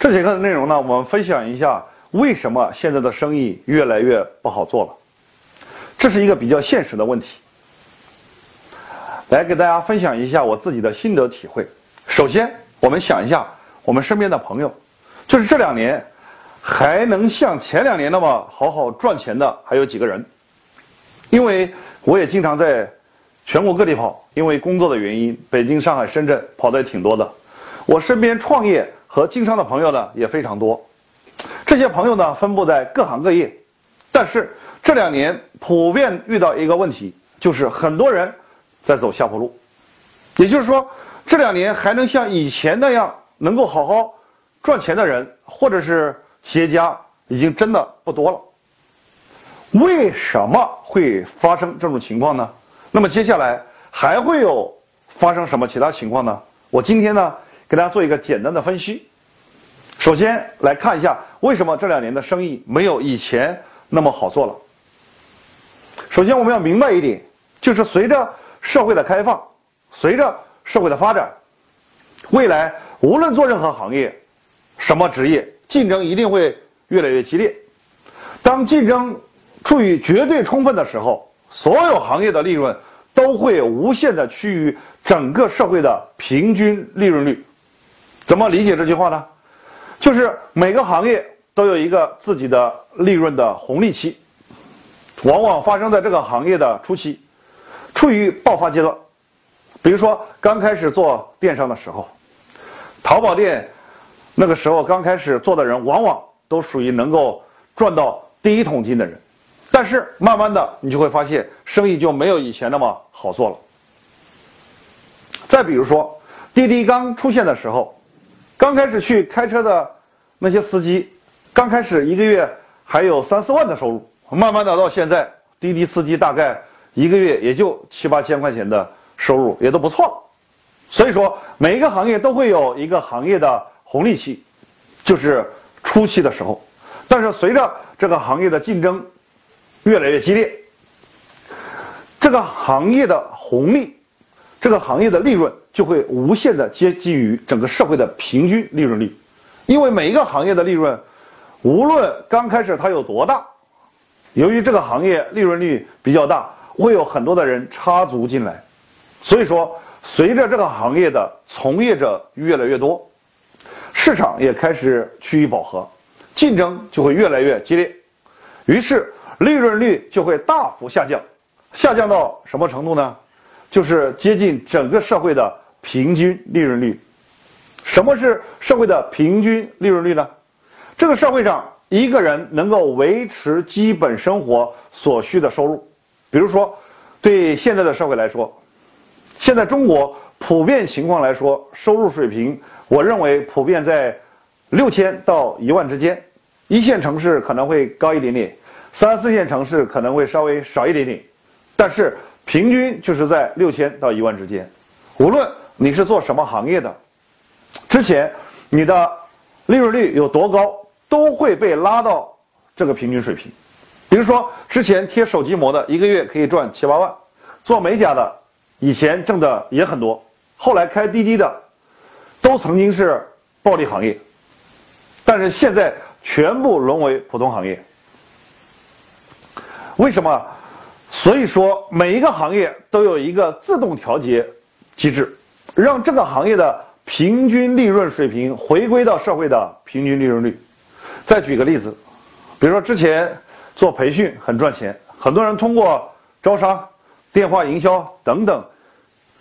这节课的内容呢，我们分享一下为什么现在的生意越来越不好做了。这是一个比较现实的问题。来给大家分享一下我自己的心得体会。首先，我们想一下我们身边的朋友，就是这两年还能像前两年那么好好赚钱的还有几个人？因为我也经常在全国各地跑，因为工作的原因，北京、上海、深圳跑的也挺多的。我身边创业和经商的朋友呢也非常多，这些朋友呢分布在各行各业，但是这两年普遍遇到一个问题，就是很多人在走下坡路。也就是说，这两年还能像以前那样能够好好赚钱的人，或者是企业家，已经真的不多了。为什么会发生这种情况呢？那么接下来还会有发生什么其他情况呢？我今天呢？给大家做一个简单的分析。首先来看一下，为什么这两年的生意没有以前那么好做了。首先我们要明白一点，就是随着社会的开放，随着社会的发展，未来无论做任何行业、什么职业，竞争一定会越来越激烈。当竞争处于绝对充分的时候，所有行业的利润都会无限的趋于整个社会的平均利润率。怎么理解这句话呢？就是每个行业都有一个自己的利润的红利期，往往发生在这个行业的初期，处于爆发阶段。比如说刚开始做电商的时候，淘宝店那个时候刚开始做的人，往往都属于能够赚到第一桶金的人。但是慢慢的，你就会发现生意就没有以前那么好做了。再比如说，滴滴刚出现的时候。刚开始去开车的那些司机，刚开始一个月还有三四万的收入，慢慢的到现在，滴滴司机大概一个月也就七八千块钱的收入，也都不错了。所以说，每一个行业都会有一个行业的红利期，就是初期的时候。但是随着这个行业的竞争越来越激烈，这个行业的红利。这个行业的利润就会无限的接近于整个社会的平均利润率，因为每一个行业的利润，无论刚开始它有多大，由于这个行业利润率比较大，会有很多的人插足进来，所以说随着这个行业的从业者越来越多，市场也开始趋于饱和，竞争就会越来越激烈，于是利润率就会大幅下降，下降到什么程度呢？就是接近整个社会的平均利润率。什么是社会的平均利润率呢？这个社会上一个人能够维持基本生活所需的收入，比如说，对现在的社会来说，现在中国普遍情况来说，收入水平，我认为普遍在六千到一万之间，一线城市可能会高一点点，三四线城市可能会稍微少一点点，但是。平均就是在六千到一万之间，无论你是做什么行业的，之前你的利润率有多高，都会被拉到这个平均水平。比如说，之前贴手机膜的，一个月可以赚七八万；做美甲的，以前挣的也很多；后来开滴滴的，都曾经是暴利行业，但是现在全部沦为普通行业。为什么？所以说，每一个行业都有一个自动调节机制，让这个行业的平均利润水平回归到社会的平均利润率。再举个例子，比如说之前做培训很赚钱，很多人通过招商、电话营销等等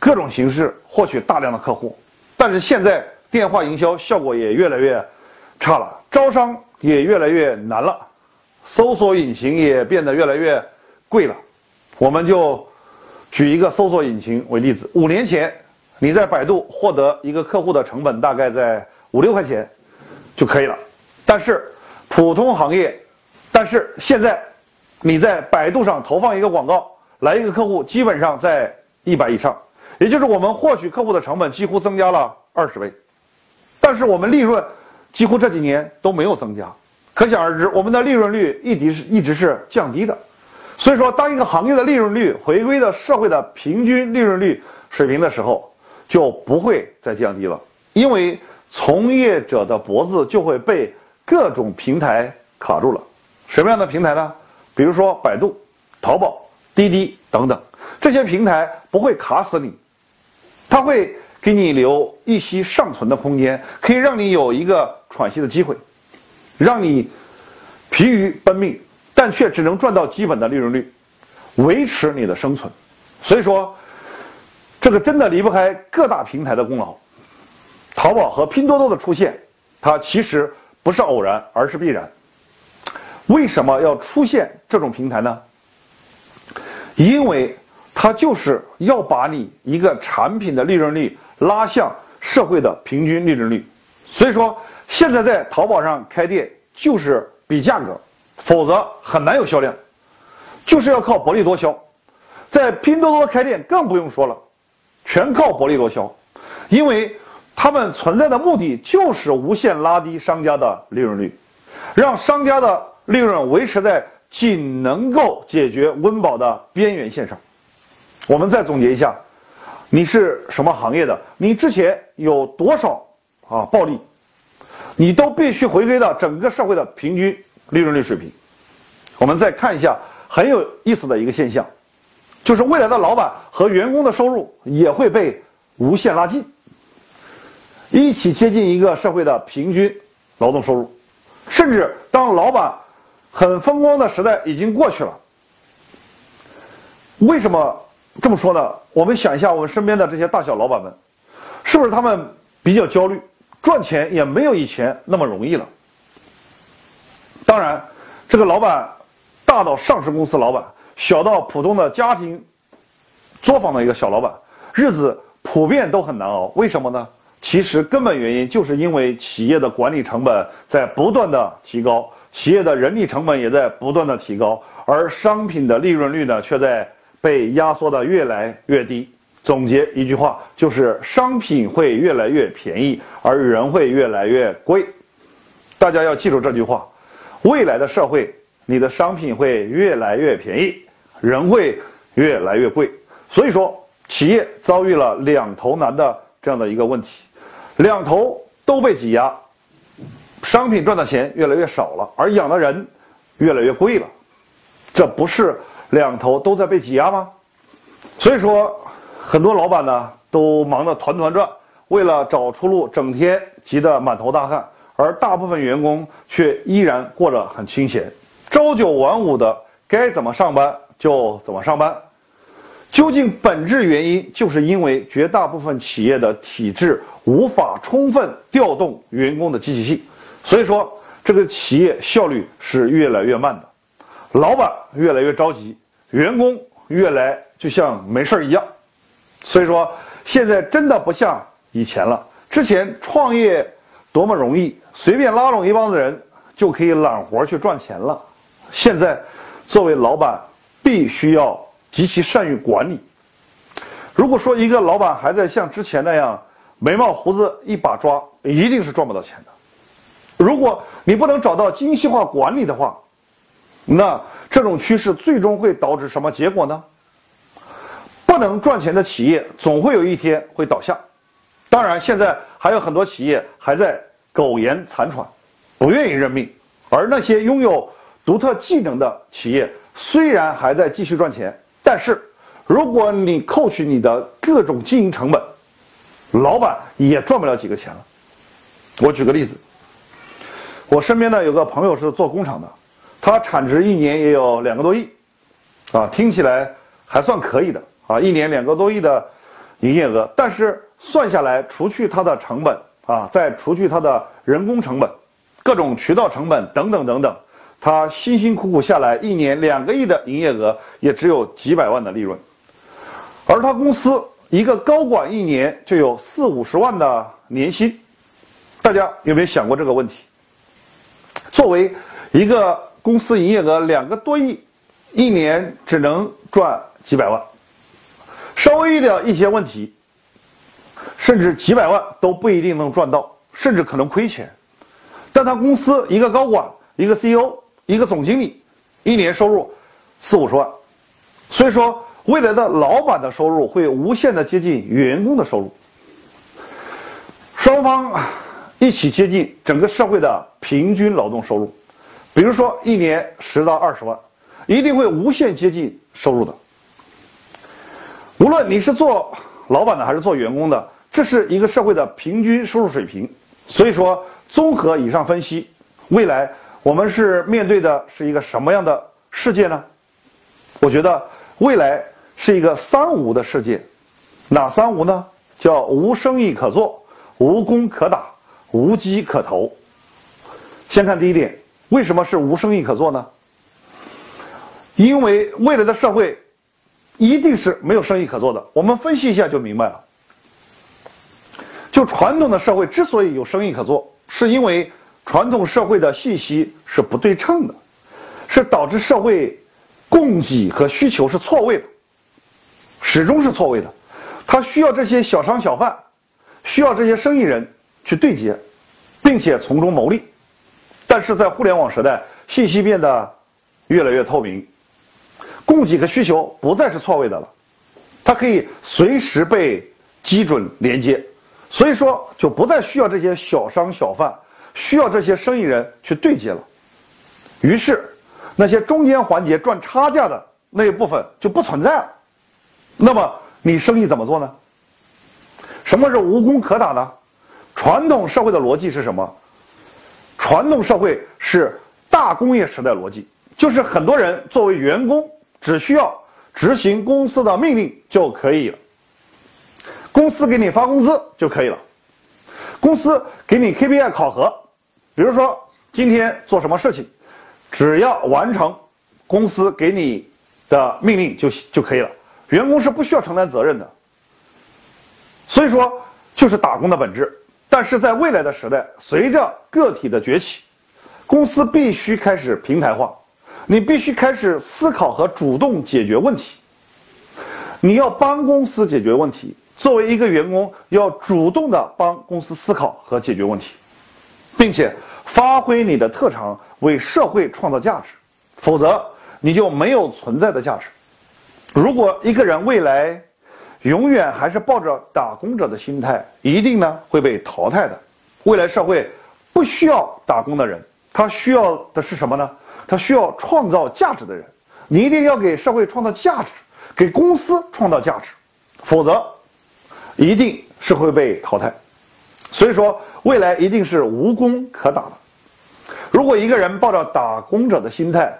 各种形式获取大量的客户，但是现在电话营销效果也越来越差了，招商也越来越难了，搜索引擎也变得越来越贵了。我们就举一个搜索引擎为例子，五年前你在百度获得一个客户的成本大概在五六块钱就可以了，但是普通行业，但是现在你在百度上投放一个广告，来一个客户基本上在一百以上，也就是我们获取客户的成本几乎增加了二十倍，但是我们利润几乎这几年都没有增加，可想而知我们的利润率一直是一直是降低的。所以说，当一个行业的利润率回归到社会的平均利润率水平的时候，就不会再降低了。因为从业者的脖子就会被各种平台卡住了。什么样的平台呢？比如说百度、淘宝、滴滴等等，这些平台不会卡死你，它会给你留一息尚存的空间，可以让你有一个喘息的机会，让你疲于奔命，但却只能赚到基本的利润率，维持你的生存。所以说，这个真的离不开各大平台的功劳。淘宝和拼多多的出现，它其实不是偶然，而是必然。为什么要出现这种平台呢？因为它就是要把你一个产品的利润率拉向社会的平均利润率。所以说，现在在淘宝上开店就是比价格，否则很难有销量，就是要靠薄利多销。在拼多多开店更不用说了，全靠薄利多销，因为。他们存在的目的就是无限拉低商家的利润率，让商家的利润维持在仅能够解决温饱的边缘线上。我们再总结一下，你是什么行业的？你之前有多少啊暴利？你都必须回归到整个社会的平均利润率水平。我们再看一下很有意思的一个现象，就是未来的老板和员工的收入也会被无限拉近。一起接近一个社会的平均劳动收入，甚至当老板很风光的时代已经过去了，为什么这么说呢？我们想一下，我们身边的这些大小老板们，是不是他们比较焦虑，赚钱也没有以前那么容易了？当然，这个老板大到上市公司老板，小到普通的家庭作坊的一个小老板，日子普遍都很难熬。为什么呢？其实根本原因就是因为企业的管理成本在不断的提高，企业的人力成本也在不断的提高，而商品的利润率呢却在被压缩的越来越低。总结一句话，就是商品会越来越便宜，而人会越来越贵。大家要记住这句话：未来的社会，你的商品会越来越便宜，人会越来越贵。所以说，企业遭遇了两头难的这样的一个问题。两头都被挤压，商品赚的钱越来越少了，而养的人越来越贵了，这不是两头都在被挤压吗？所以说，很多老板呢都忙得团团转，为了找出路，整天急得满头大汗，而大部分员工却依然过着很清闲，朝九晚五的，该怎么上班就怎么上班。究竟本质原因，就是因为绝大部分企业的体制无法充分调动员工的积极性，所以说这个企业效率是越来越慢的，老板越来越着急，员工越来就像没事儿一样，所以说现在真的不像以前了。之前创业多么容易，随便拉拢一帮子人就可以揽活去赚钱了，现在作为老板必须要。极其善于管理。如果说一个老板还在像之前那样眉毛胡子一把抓，一定是赚不到钱的。如果你不能找到精细化管理的话，那这种趋势最终会导致什么结果呢？不能赚钱的企业总会有一天会倒下。当然，现在还有很多企业还在苟延残喘，不愿意认命。而那些拥有独特技能的企业，虽然还在继续赚钱。但是，如果你扣取你的各种经营成本，老板也赚不了几个钱了。我举个例子，我身边呢有个朋友是做工厂的，他产值一年也有两个多亿，啊，听起来还算可以的啊，一年两个多亿的营业额。但是算下来，除去他的成本啊，再除去他的人工成本、各种渠道成本等等等等。他辛辛苦苦下来，一年两个亿的营业额，也只有几百万的利润，而他公司一个高管一年就有四五十万的年薪，大家有没有想过这个问题？作为一个公司营业额两个多亿，一年只能赚几百万，稍微的一些问题，甚至几百万都不一定能赚到，甚至可能亏钱，但他公司一个高管，一个 CEO。一个总经理，一年收入四五十万，所以说未来的老板的收入会无限的接近员工的收入。双方一起接近整个社会的平均劳动收入。比如说，一年十到二十万，一定会无限接近收入的。无论你是做老板的还是做员工的，这是一个社会的平均收入水平。所以说，综合以上分析，未来我们是面对的是一个什么样的世界呢？我觉得未来是一个“三无”的世界。哪三无呢？叫无生意可做，无工可打，无机可投。先看第一点，为什么是无生意可做呢？因为未来的社会一定是没有生意可做的。我们分析一下就明白了。就传统的社会之所以有生意可做，是因为传统社会的信息是不对称的，是导致社会供给和需求是错位的，始终是错位的。他需要这些小商小贩，需要这些生意人去对接，并且从中牟利。但是在互联网时代，信息变得越来越透明，供给和需求不再是错位的了，它可以随时被基准连接，所以说就不再需要这些小商小贩，需要这些生意人去对接了。于是，那些中间环节赚差价的那一部分就不存在了。那么。你生意怎么做呢？什么是无工可打呢？传统社会的逻辑是什么？传统社会是大工业时代逻辑，就是很多人作为员工，只需要执行公司的命令就可以了。公司给你发工资就可以了，公司给你 KPI 考核，比如说今天做什么事情，只要完成公司给你的命令就就可以了。员工是不需要承担责任的，所以说就是打工的本质。但是在未来的时代，随着个体的崛起，公司必须开始平台化，你必须开始思考和主动解决问题。你要帮公司解决问题，作为一个员工，要主动的帮公司思考和解决问题，并且发挥你的特长，为社会创造价值，否则你就没有存在的价值。如果一个人未来永远还是抱着打工者的心态，一定呢会被淘汰的。未来社会不需要打工的人，他需要的是什么呢？他需要创造价值的人。你一定要给社会创造价值，给公司创造价值，否则一定是会被淘汰。所以说，未来一定是无工可打的。如果一个人抱着打工者的心态，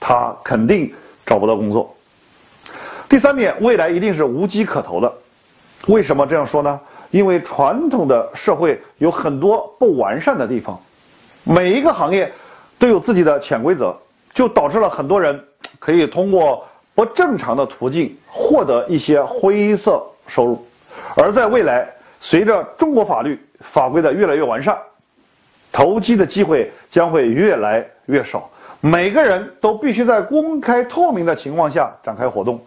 他肯定找不到工作。第三点，未来一定是无机可投的。为什么这样说呢？因为传统的社会有很多不完善的地方，每一个行业都有自己的潜规则，就导致了很多人可以通过不正常的途径获得一些灰色收入。而在未来，随着中国法律法规的越来越完善，投机的机会将会越来越少。每个人都必须在公开透明的情况下展开活动。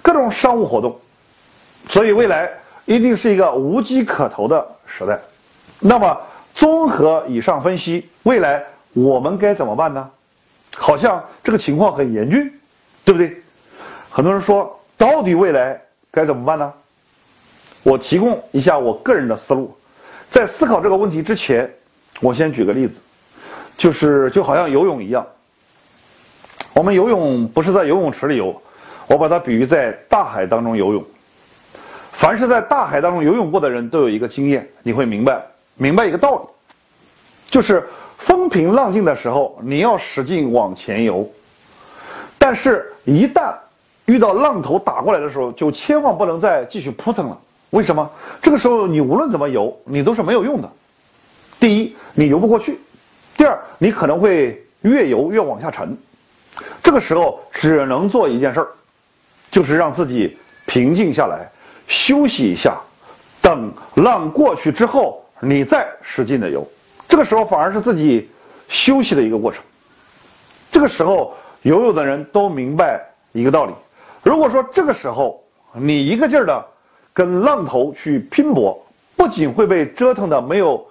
各种商务活动，所以未来一定是一个无机可投的时代。那么，综合以上分析，未来我们该怎么办呢？好像这个情况很严峻，对不对？很多人说，到底未来该怎么办呢？我提供一下我个人的思路。在思考这个问题之前，我先举个例子，就是就好像游泳一样，我们游泳不是在游泳池里游。我把它比喻在大海当中游泳。凡是在大海当中游泳过的人都有一个经验，你会明白明白一个道理，就是风平浪静的时候，你要使劲往前游；但是，一旦遇到浪头打过来的时候，就千万不能再继续扑腾了。为什么？这个时候你无论怎么游，你都是没有用的。第一，你游不过去；第二，你可能会越游越往下沉。这个时候只能做一件事儿。就是让自己平静下来，休息一下，等浪过去之后，你再使劲的游。这个时候反而是自己休息的一个过程。这个时候游泳的人都明白一个道理：如果说这个时候你一个劲儿的跟浪头去拼搏，不仅会被折腾的没有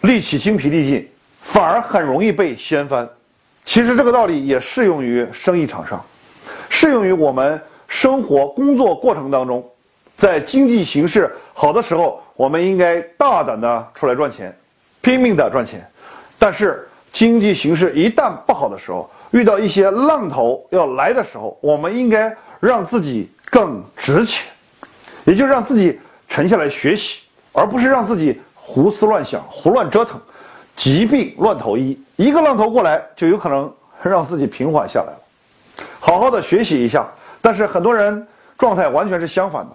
力气、精疲力尽，反而很容易被掀翻。其实这个道理也适用于生意场上，适用于我们。生活工作过程当中，在经济形势好的时候，我们应该大胆的出来赚钱；拼命的赚钱。但是经济形势一旦不好的时候，遇到一些浪头要来的时候，我们应该让自己更值钱，也就是让自己沉下来学习，而不是让自己胡思乱想、胡乱折腾，疾病乱投医。一个浪头过来，就有可能让自己平缓下来了。好好的学习一下，但是很多人状态完全是相反的，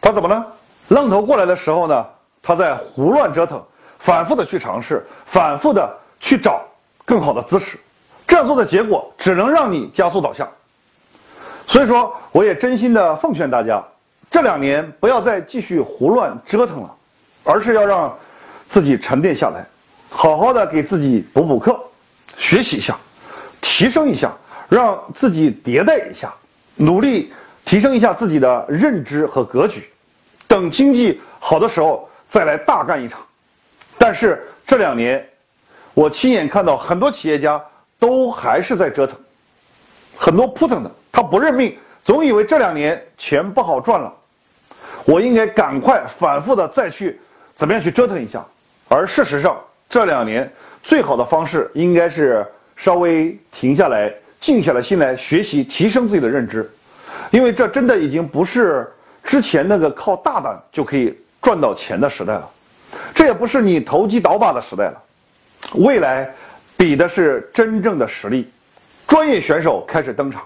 他怎么呢？浪头过来的时候呢，他在胡乱折腾，反复的去尝试，反复的去找更好的姿势。这样做的结果只能让你加速倒下。所以说，我也真心的奉劝大家，这两年不要再继续胡乱折腾了，而是要让自己沉淀下来，好好的给自己补补课，学习一下，提升一下，让自己迭代一下，努力提升一下自己的认知和格局。等经济好的时候再来大干一场。但是这两年，我亲眼看到很多企业家。都还是在折腾，很多扑腾的，他不认命，总以为这两年钱不好赚了，我应该赶快反复的再去怎么样去折腾一下。而事实上，这两年最好的方式应该是稍微停下来，静下来心来学习，提升自己的认知，因为这真的已经不是之前那个靠大胆就可以赚到钱的时代了，这也不是你投机倒把的时代了，未来。比的是真正的实力，专业选手开始登场。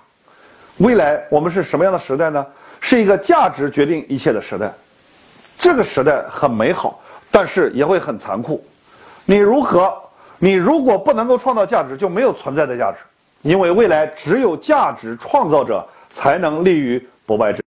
未来我们是什么样的时代呢？是一个价值决定一切的时代。这个时代很美好，但是也会很残酷。你如何？你如果不能够创造价值，就没有存在的价值。因为未来只有价值创造者才能立于不败之。